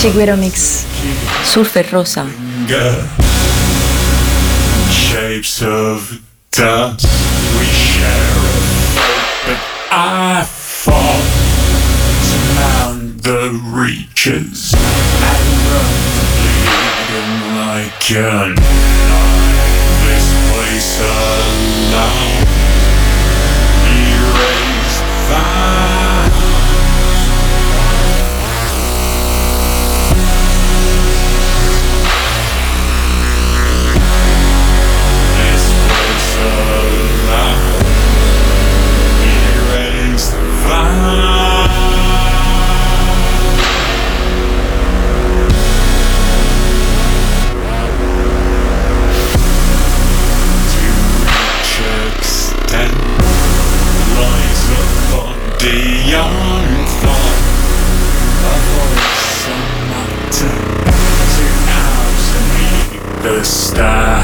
Chiguero Mix. Surfer Rosa. Shapes of dust. We share a fate, but I fall to mount the reaches and run bleeding like an This place alive. the stars.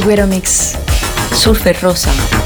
Shiguero Mix. Surfer Rosa.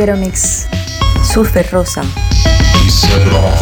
Chiguero Mix. Surfer Rosa. Set off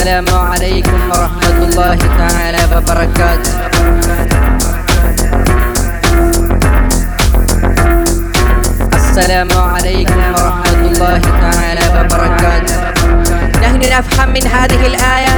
السلام عليكم ورحمة الله تعالى وبركاته. السلام عليكم ورحمة الله تعالى وبركاته. نحن نفهم من هذه الآية.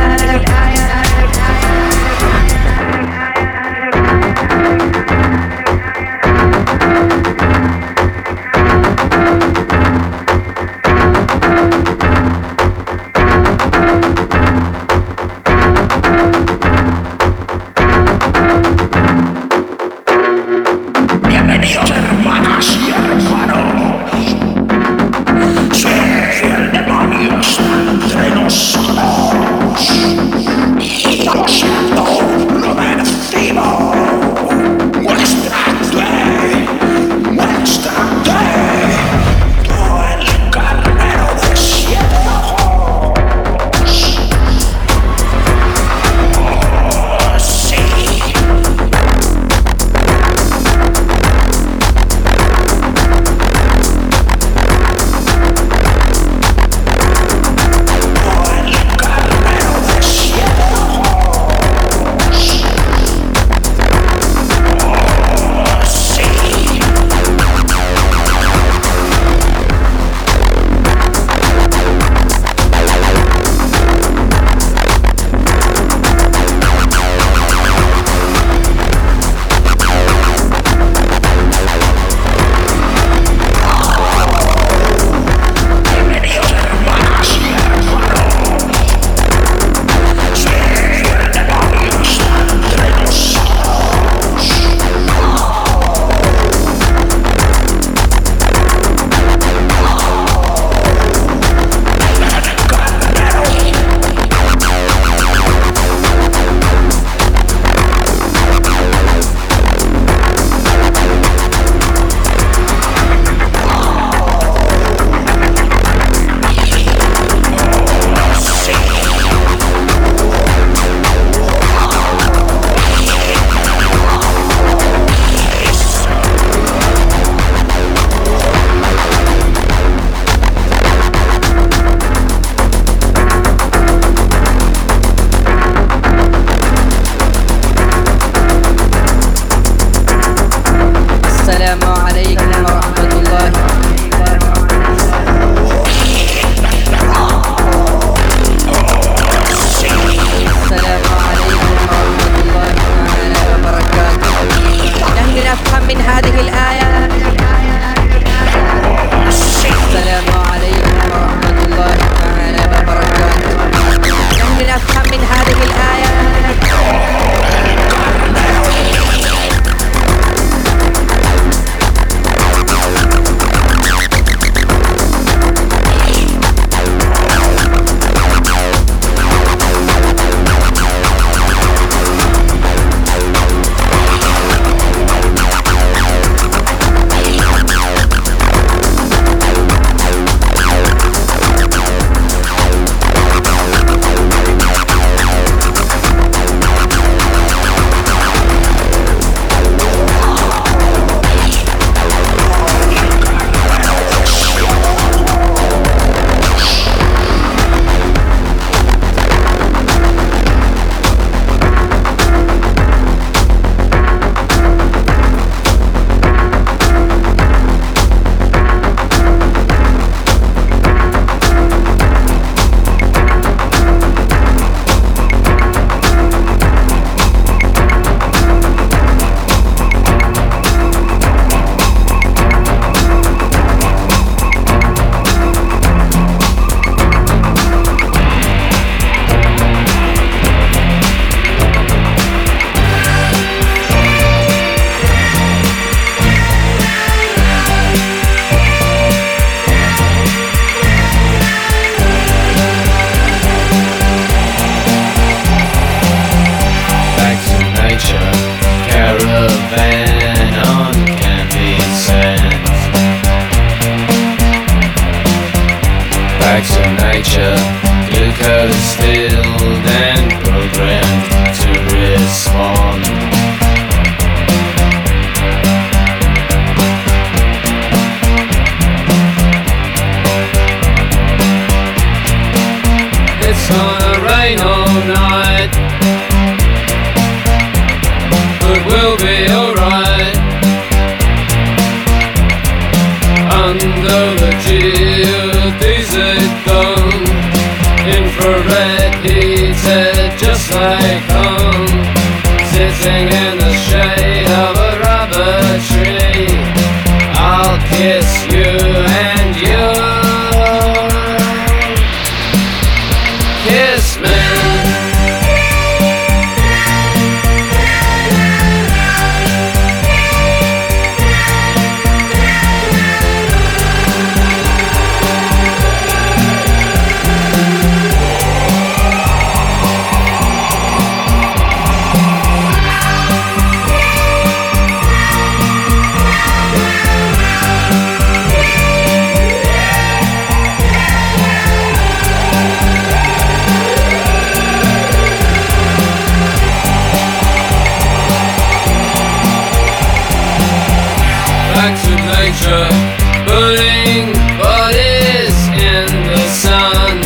Bodies in the sun.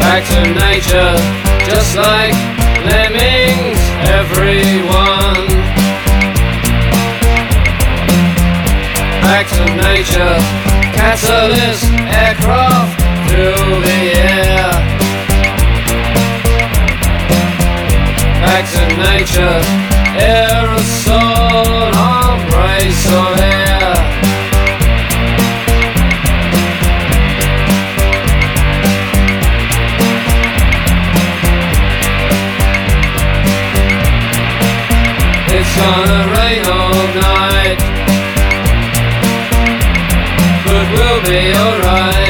Back to nature, just like lemmings, everyone. Back to nature, catalyst, aircraft through the air. back to nature. Aerosol It's gonna rain all night, but we'll be alright.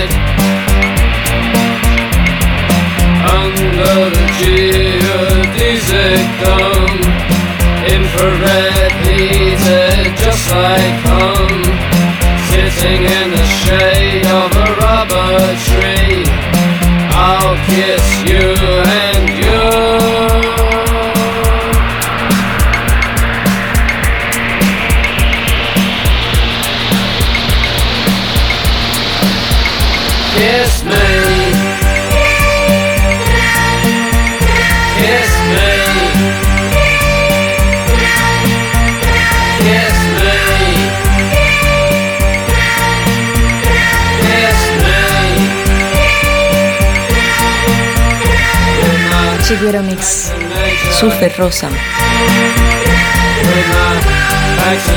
Infrared heated just like home Sitting in the shade of a rubber tree. I'll kiss you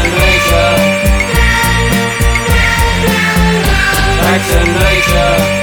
nature. Back to nature. Back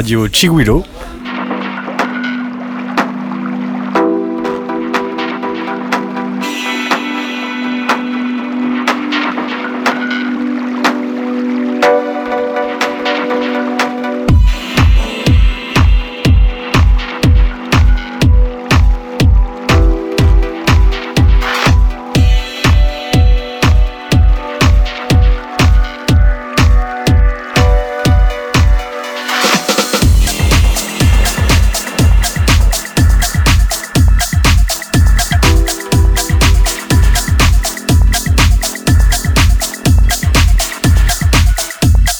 Radio Chiguilo